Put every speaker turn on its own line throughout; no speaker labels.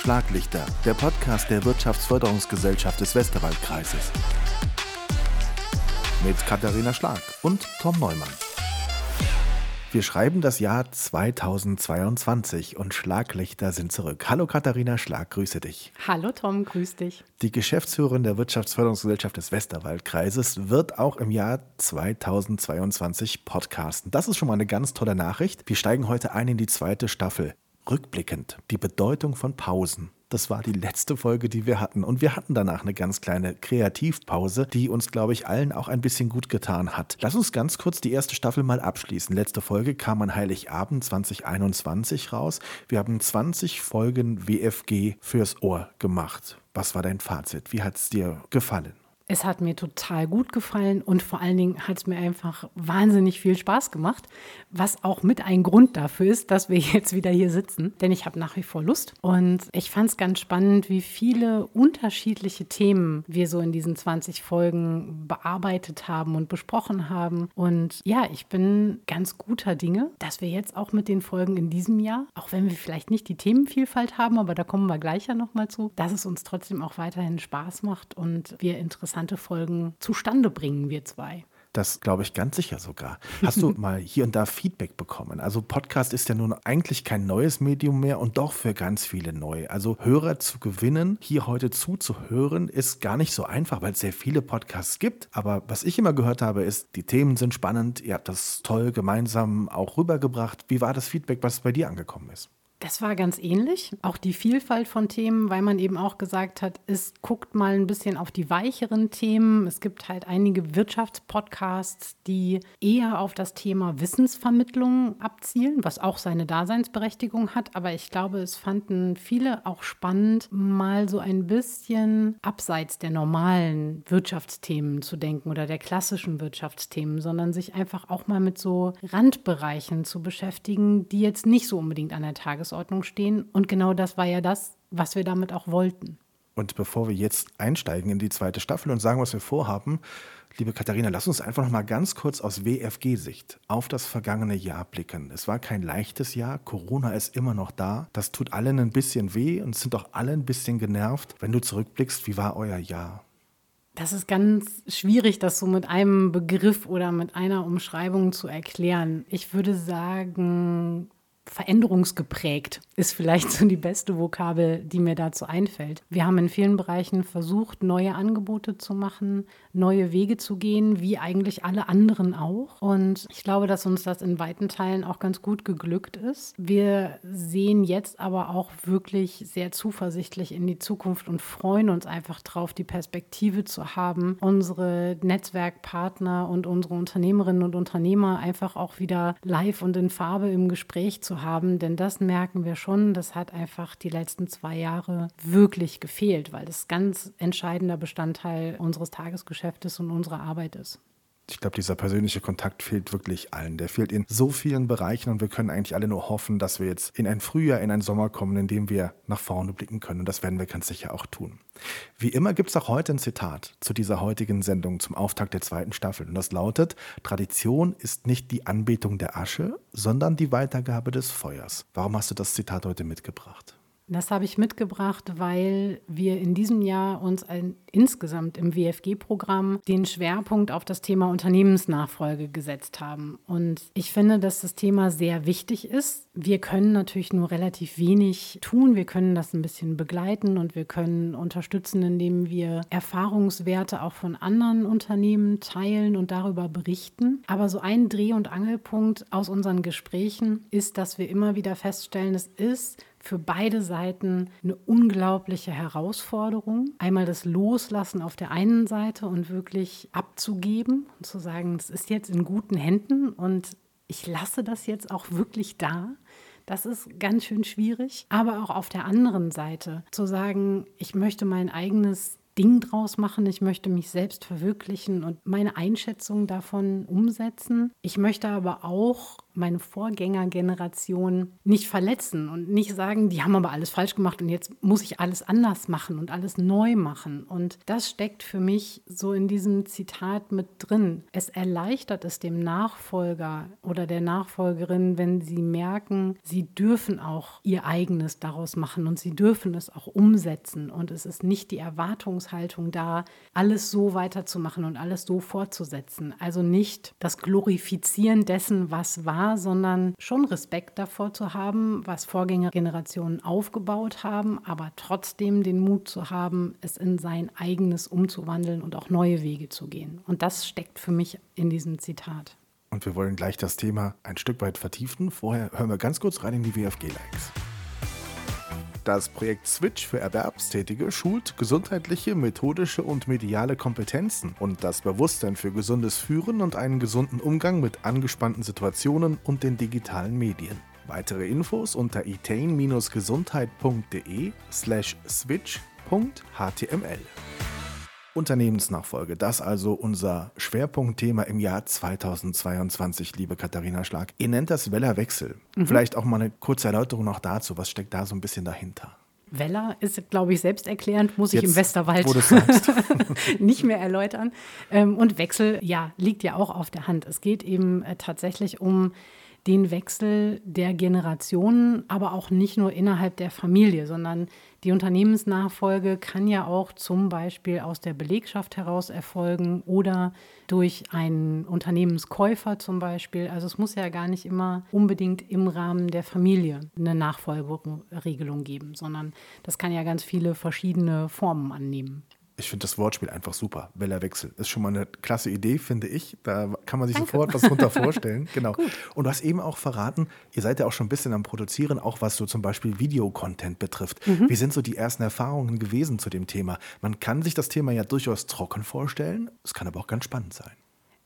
Schlaglichter, der Podcast der Wirtschaftsförderungsgesellschaft des Westerwaldkreises. Mit Katharina Schlag und Tom Neumann. Wir schreiben das Jahr 2022 und Schlaglichter sind zurück. Hallo Katharina Schlag, grüße dich.
Hallo Tom, grüß dich.
Die Geschäftsführerin der Wirtschaftsförderungsgesellschaft des Westerwaldkreises wird auch im Jahr 2022 podcasten. Das ist schon mal eine ganz tolle Nachricht. Wir steigen heute ein in die zweite Staffel. Rückblickend, die Bedeutung von Pausen. Das war die letzte Folge, die wir hatten. Und wir hatten danach eine ganz kleine Kreativpause, die uns, glaube ich, allen auch ein bisschen gut getan hat. Lass uns ganz kurz die erste Staffel mal abschließen. Letzte Folge kam an Heiligabend 2021 raus. Wir haben 20 Folgen WFG fürs Ohr gemacht. Was war dein Fazit? Wie hat es dir gefallen?
Es hat mir total gut gefallen und vor allen Dingen hat es mir einfach wahnsinnig viel Spaß gemacht, was auch mit ein Grund dafür ist, dass wir jetzt wieder hier sitzen, denn ich habe nach wie vor Lust. Und ich fand es ganz spannend, wie viele unterschiedliche Themen wir so in diesen 20 Folgen bearbeitet haben und besprochen haben. Und ja, ich bin ganz guter Dinge, dass wir jetzt auch mit den Folgen in diesem Jahr, auch wenn wir vielleicht nicht die Themenvielfalt haben, aber da kommen wir gleich ja nochmal zu, dass es uns trotzdem auch weiterhin Spaß macht und wir interessant interessante Folgen zustande bringen, wir zwei.
Das glaube ich ganz sicher sogar. Hast du mal hier und da Feedback bekommen? Also Podcast ist ja nun eigentlich kein neues Medium mehr und doch für ganz viele neu. Also Hörer zu gewinnen, hier heute zuzuhören, ist gar nicht so einfach, weil es sehr viele Podcasts gibt. Aber was ich immer gehört habe, ist, die Themen sind spannend, ihr habt das toll gemeinsam auch rübergebracht. Wie war das Feedback, was bei dir angekommen ist?
Das war ganz ähnlich. Auch die Vielfalt von Themen, weil man eben auch gesagt hat, es guckt mal ein bisschen auf die weicheren Themen. Es gibt halt einige Wirtschaftspodcasts, die eher auf das Thema Wissensvermittlung abzielen, was auch seine Daseinsberechtigung hat. Aber ich glaube, es fanden viele auch spannend, mal so ein bisschen abseits der normalen Wirtschaftsthemen zu denken oder der klassischen Wirtschaftsthemen, sondern sich einfach auch mal mit so Randbereichen zu beschäftigen, die jetzt nicht so unbedingt an der Tagesordnung Tagesordnung stehen. Und genau das war ja das, was wir damit auch wollten.
Und bevor wir jetzt einsteigen in die zweite Staffel und sagen, was wir vorhaben, liebe Katharina, lass uns einfach noch mal ganz kurz aus WFG-Sicht auf das vergangene Jahr blicken. Es war kein leichtes Jahr, Corona ist immer noch da. Das tut allen ein bisschen weh und sind auch alle ein bisschen genervt. Wenn du zurückblickst, wie war euer Jahr?
Das ist ganz schwierig, das so mit einem Begriff oder mit einer Umschreibung zu erklären. Ich würde sagen, veränderungsgeprägt ist vielleicht so die beste Vokabel, die mir dazu einfällt. Wir haben in vielen Bereichen versucht, neue Angebote zu machen, neue Wege zu gehen, wie eigentlich alle anderen auch. Und ich glaube, dass uns das in weiten Teilen auch ganz gut geglückt ist. Wir sehen jetzt aber auch wirklich sehr zuversichtlich in die Zukunft und freuen uns einfach drauf, die Perspektive zu haben, unsere Netzwerkpartner und unsere Unternehmerinnen und Unternehmer einfach auch wieder live und in Farbe im Gespräch zu haben, denn das merken wir schon, das hat einfach die letzten zwei Jahre wirklich gefehlt, weil das ganz entscheidender Bestandteil unseres Tagesgeschäftes und unserer Arbeit ist.
Ich glaube, dieser persönliche Kontakt fehlt wirklich allen. Der fehlt in so vielen Bereichen und wir können eigentlich alle nur hoffen, dass wir jetzt in ein Frühjahr, in einen Sommer kommen, in dem wir nach vorne blicken können. Und das werden wir ganz sicher auch tun. Wie immer gibt es auch heute ein Zitat zu dieser heutigen Sendung zum Auftakt der zweiten Staffel. Und das lautet, Tradition ist nicht die Anbetung der Asche, sondern die Weitergabe des Feuers. Warum hast du das Zitat heute mitgebracht?
Das habe ich mitgebracht, weil wir in diesem Jahr uns ein, insgesamt im WFG-Programm den Schwerpunkt auf das Thema Unternehmensnachfolge gesetzt haben. Und ich finde, dass das Thema sehr wichtig ist. Wir können natürlich nur relativ wenig tun. Wir können das ein bisschen begleiten und wir können unterstützen, indem wir Erfahrungswerte auch von anderen Unternehmen teilen und darüber berichten. Aber so ein Dreh- und Angelpunkt aus unseren Gesprächen ist, dass wir immer wieder feststellen, es ist für beide Seiten eine unglaubliche Herausforderung. Einmal das Loslassen auf der einen Seite und wirklich abzugeben und zu sagen, es ist jetzt in guten Händen und ich lasse das jetzt auch wirklich da. Das ist ganz schön schwierig. Aber auch auf der anderen Seite zu sagen, ich möchte mein eigenes Ding draus machen. Ich möchte mich selbst verwirklichen und meine Einschätzung davon umsetzen. Ich möchte aber auch meine Vorgängergeneration nicht verletzen und nicht sagen, die haben aber alles falsch gemacht und jetzt muss ich alles anders machen und alles neu machen. Und das steckt für mich so in diesem Zitat mit drin. Es erleichtert es dem Nachfolger oder der Nachfolgerin, wenn sie merken, sie dürfen auch ihr eigenes daraus machen und sie dürfen es auch umsetzen. Und es ist nicht die Erwartungshaltung da, alles so weiterzumachen und alles so fortzusetzen. Also nicht das Glorifizieren dessen, was war, sondern schon Respekt davor zu haben, was Vorgängergenerationen aufgebaut haben, aber trotzdem den Mut zu haben, es in sein eigenes umzuwandeln und auch neue Wege zu gehen. Und das steckt für mich in diesem Zitat.
Und wir wollen gleich das Thema ein Stück weit vertiefen. Vorher hören wir ganz kurz rein in die WFG-Likes. Das Projekt Switch für Erwerbstätige schult gesundheitliche, methodische und mediale Kompetenzen und das Bewusstsein für gesundes Führen und einen gesunden Umgang mit angespannten Situationen und den digitalen Medien. Weitere Infos unter etain-gesundheit.de slash switch.html. Unternehmensnachfolge, das also unser Schwerpunktthema im Jahr 2022, liebe Katharina Schlag. Ihr nennt das Wellerwechsel. Mhm. Vielleicht auch mal eine kurze Erläuterung noch dazu. Was steckt da so ein bisschen dahinter?
Weller ist, glaube ich, selbsterklärend, muss Jetzt, ich im Westerwald nicht mehr erläutern. Ähm, und Wechsel, ja, liegt ja auch auf der Hand. Es geht eben äh, tatsächlich um den Wechsel der Generationen, aber auch nicht nur innerhalb der Familie, sondern die Unternehmensnachfolge kann ja auch zum Beispiel aus der Belegschaft heraus erfolgen oder durch einen Unternehmenskäufer zum Beispiel. Also es muss ja gar nicht immer unbedingt im Rahmen der Familie eine Nachfolgeregelung geben, sondern das kann ja ganz viele verschiedene Formen annehmen.
Ich finde das Wortspiel einfach super. Wellerwechsel. Ist schon mal eine klasse Idee, finde ich. Da kann man sich Danke. sofort was drunter vorstellen. Genau. Und du hast eben auch verraten, ihr seid ja auch schon ein bisschen am Produzieren, auch was so zum Beispiel Videocontent betrifft. Mhm. Wie sind so die ersten Erfahrungen gewesen zu dem Thema? Man kann sich das Thema ja durchaus trocken vorstellen. Es kann aber auch ganz spannend sein.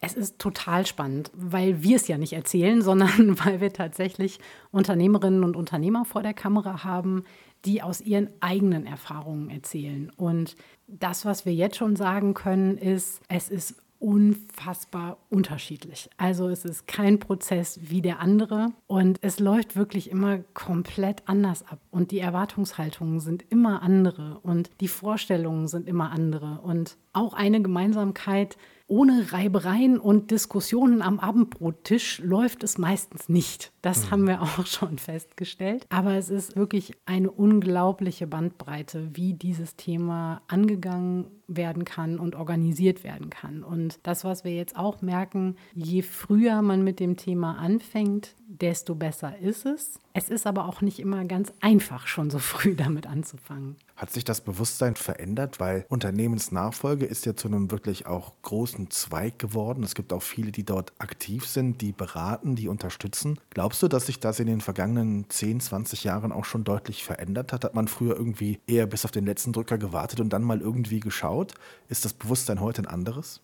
Es ist total spannend, weil wir es ja nicht erzählen, sondern weil wir tatsächlich Unternehmerinnen und Unternehmer vor der Kamera haben, die aus ihren eigenen Erfahrungen erzählen. Und das, was wir jetzt schon sagen können, ist, es ist unfassbar unterschiedlich. Also es ist kein Prozess wie der andere und es läuft wirklich immer komplett anders ab und die Erwartungshaltungen sind immer andere und die Vorstellungen sind immer andere und auch eine Gemeinsamkeit, ohne Reibereien und Diskussionen am Abendbrottisch läuft es meistens nicht. Das mhm. haben wir auch schon festgestellt. Aber es ist wirklich eine unglaubliche Bandbreite, wie dieses Thema angegangen werden kann und organisiert werden kann. Und das, was wir jetzt auch merken, je früher man mit dem Thema anfängt, desto besser ist es. Es ist aber auch nicht immer ganz einfach, schon so früh damit anzufangen.
Hat sich das Bewusstsein verändert, weil Unternehmensnachfolge ist ja zu einem wirklich auch großen Zweig geworden. Es gibt auch viele, die dort aktiv sind, die beraten, die unterstützen. Glaubst du, dass sich das in den vergangenen 10, 20 Jahren auch schon deutlich verändert hat? Hat man früher irgendwie eher bis auf den letzten Drücker gewartet und dann mal irgendwie geschaut? Ist das Bewusstsein heute ein anderes?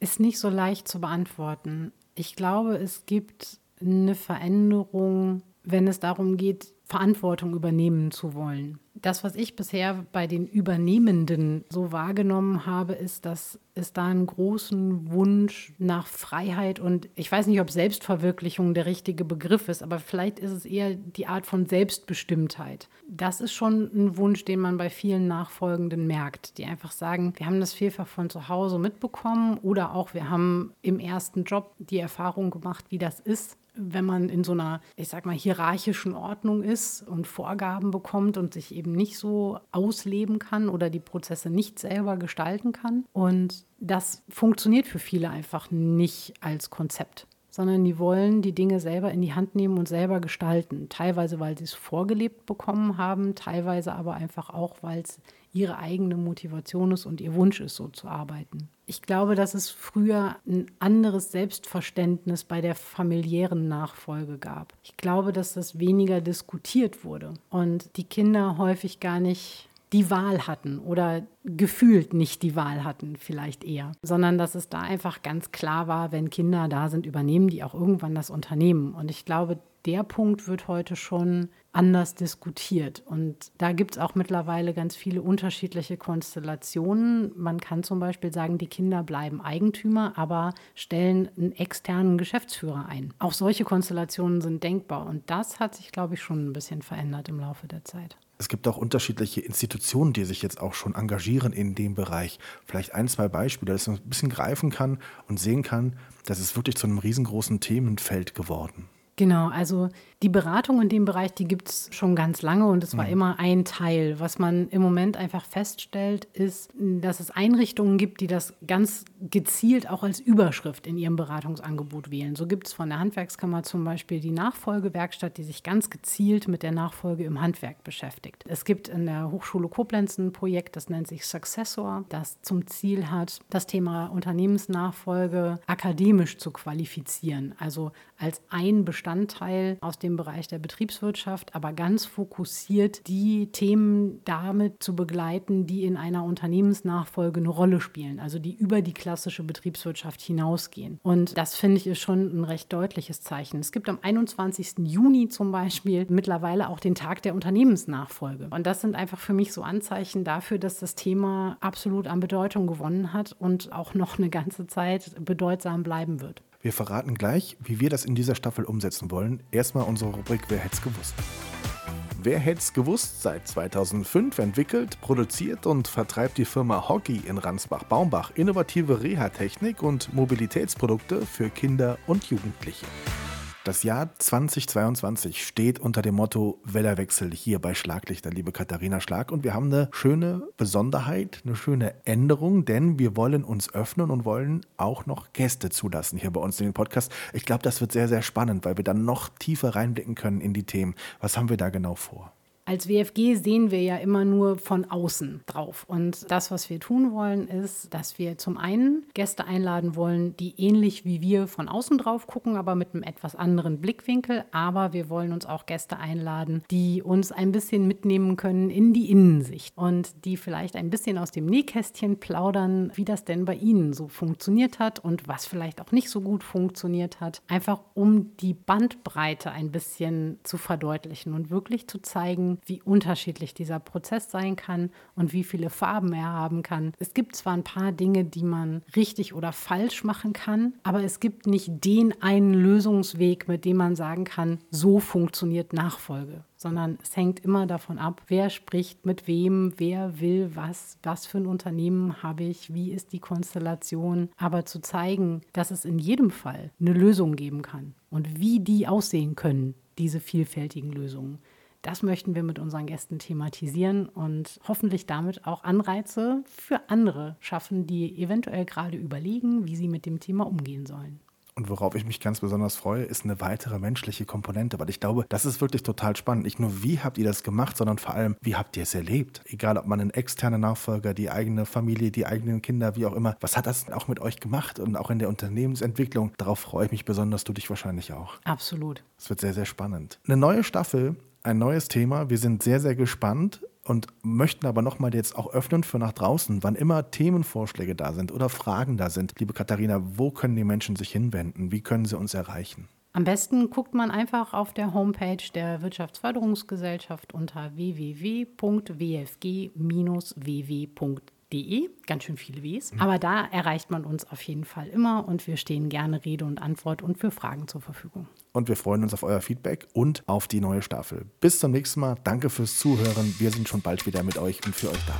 Ist nicht so leicht zu beantworten. Ich glaube, es gibt eine Veränderung, wenn es darum geht, Verantwortung übernehmen zu wollen. Das, was ich bisher bei den Übernehmenden so wahrgenommen habe, ist, dass es da einen großen Wunsch nach Freiheit und ich weiß nicht, ob Selbstverwirklichung der richtige Begriff ist, aber vielleicht ist es eher die Art von Selbstbestimmtheit. Das ist schon ein Wunsch, den man bei vielen Nachfolgenden merkt, die einfach sagen, wir haben das vielfach von zu Hause mitbekommen oder auch wir haben im ersten Job die Erfahrung gemacht, wie das ist, wenn man in so einer, ich sag mal, hierarchischen Ordnung ist und Vorgaben bekommt und sich eben nicht so ausleben kann oder die Prozesse nicht selber gestalten kann. Und das funktioniert für viele einfach nicht als Konzept sondern die wollen die Dinge selber in die Hand nehmen und selber gestalten. Teilweise, weil sie es vorgelebt bekommen haben, teilweise aber einfach auch, weil es ihre eigene Motivation ist und ihr Wunsch ist, so zu arbeiten. Ich glaube, dass es früher ein anderes Selbstverständnis bei der familiären Nachfolge gab. Ich glaube, dass das weniger diskutiert wurde und die Kinder häufig gar nicht die Wahl hatten oder gefühlt nicht die Wahl hatten, vielleicht eher, sondern dass es da einfach ganz klar war, wenn Kinder da sind, übernehmen die auch irgendwann das Unternehmen. Und ich glaube, der Punkt wird heute schon anders diskutiert. Und da gibt es auch mittlerweile ganz viele unterschiedliche Konstellationen. Man kann zum Beispiel sagen, die Kinder bleiben Eigentümer, aber stellen einen externen Geschäftsführer ein. Auch solche Konstellationen sind denkbar. Und das hat sich, glaube ich, schon ein bisschen verändert im Laufe der Zeit.
Es gibt auch unterschiedliche Institutionen, die sich jetzt auch schon engagieren in dem Bereich. Vielleicht ein, zwei Beispiele, dass man ein bisschen greifen kann und sehen kann, das ist wirklich zu einem riesengroßen Themenfeld geworden.
Genau, also die Beratung in dem Bereich, die gibt es schon ganz lange und es war mhm. immer ein Teil. Was man im Moment einfach feststellt, ist, dass es Einrichtungen gibt, die das ganz gezielt auch als Überschrift in ihrem Beratungsangebot wählen. So gibt es von der Handwerkskammer zum Beispiel die Nachfolgewerkstatt, die sich ganz gezielt mit der Nachfolge im Handwerk beschäftigt. Es gibt in der Hochschule Koblenz ein Projekt, das nennt sich Successor, das zum Ziel hat, das Thema Unternehmensnachfolge akademisch zu qualifizieren, also als ein Bestandteil aus dem Bereich der Betriebswirtschaft, aber ganz fokussiert die Themen damit zu begleiten, die in einer Unternehmensnachfolge eine Rolle spielen, also die über die klassische Betriebswirtschaft hinausgehen. Und das finde ich ist schon ein recht deutliches Zeichen. Es gibt am 21. Juni zum Beispiel mittlerweile auch den Tag der Unternehmensnachfolge. Und das sind einfach für mich so Anzeichen dafür, dass das Thema absolut an Bedeutung gewonnen hat und auch noch eine ganze Zeit bedeutsam bleiben wird.
Wir verraten gleich, wie wir das in dieser Staffel umsetzen wollen. Erstmal unsere Rubrik Wer hätt's gewusst? Wer hätt's gewusst? Seit 2005 entwickelt, produziert und vertreibt die Firma Hockey in Ransbach-Baumbach innovative Reha-Technik und Mobilitätsprodukte für Kinder und Jugendliche. Das Jahr 2022 steht unter dem Motto Wellerwechsel hier bei Schlaglichter, liebe Katharina Schlag. Und wir haben eine schöne Besonderheit, eine schöne Änderung, denn wir wollen uns öffnen und wollen auch noch Gäste zulassen hier bei uns in den Podcast. Ich glaube, das wird sehr, sehr spannend, weil wir dann noch tiefer reinblicken können in die Themen. Was haben wir da genau vor?
Als WFG sehen wir ja immer nur von außen drauf. Und das, was wir tun wollen, ist, dass wir zum einen Gäste einladen wollen, die ähnlich wie wir von außen drauf gucken, aber mit einem etwas anderen Blickwinkel. Aber wir wollen uns auch Gäste einladen, die uns ein bisschen mitnehmen können in die Innensicht und die vielleicht ein bisschen aus dem Nähkästchen plaudern, wie das denn bei ihnen so funktioniert hat und was vielleicht auch nicht so gut funktioniert hat. Einfach um die Bandbreite ein bisschen zu verdeutlichen und wirklich zu zeigen, wie unterschiedlich dieser Prozess sein kann und wie viele Farben er haben kann. Es gibt zwar ein paar Dinge, die man richtig oder falsch machen kann, aber es gibt nicht den einen Lösungsweg, mit dem man sagen kann, so funktioniert Nachfolge sondern es hängt immer davon ab, wer spricht mit wem, wer will was, was für ein Unternehmen habe ich, wie ist die Konstellation. Aber zu zeigen, dass es in jedem Fall eine Lösung geben kann und wie die aussehen können, diese vielfältigen Lösungen. Das möchten wir mit unseren Gästen thematisieren und hoffentlich damit auch Anreize für andere schaffen, die eventuell gerade überlegen, wie sie mit dem Thema umgehen sollen.
Und worauf ich mich ganz besonders freue, ist eine weitere menschliche Komponente, weil ich glaube, das ist wirklich total spannend. Nicht nur, wie habt ihr das gemacht, sondern vor allem, wie habt ihr es erlebt? Egal, ob man einen externen Nachfolger, die eigene Familie, die eigenen Kinder, wie auch immer. Was hat das auch mit euch gemacht und auch in der Unternehmensentwicklung? Darauf freue ich mich besonders, du dich wahrscheinlich auch.
Absolut.
Es wird sehr, sehr spannend. Eine neue Staffel ein neues Thema. Wir sind sehr, sehr gespannt und möchten aber nochmal jetzt auch öffnen für nach draußen, wann immer Themenvorschläge da sind oder Fragen da sind. Liebe Katharina, wo können die Menschen sich hinwenden? Wie können sie uns erreichen?
Am besten guckt man einfach auf der Homepage der Wirtschaftsförderungsgesellschaft unter www.wfg-ww.de. Ganz schön viele Ws. Mhm. Aber da erreicht man uns auf jeden Fall immer und wir stehen gerne Rede und Antwort und für Fragen zur Verfügung
und wir freuen uns auf euer Feedback und auf die neue Staffel. Bis zum nächsten Mal. Danke fürs Zuhören. Wir sind schon bald wieder mit euch und für euch da.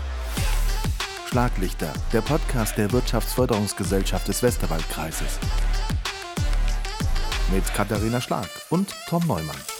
Schlaglichter, der Podcast der Wirtschaftsförderungsgesellschaft des Westerwaldkreises. Mit Katharina Schlag und Tom Neumann.